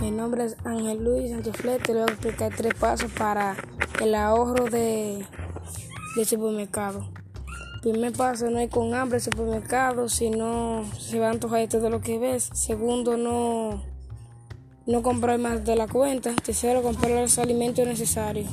Mi nombre es Ángel Luis Santoflet. Te voy a explicar tres pasos para el ahorro de, de supermercado. Primer paso, no ir con hambre al supermercado, sino se va a antojar todo lo que ves. Segundo, no, no comprar más de la cuenta. Tercero, comprar los alimentos necesarios.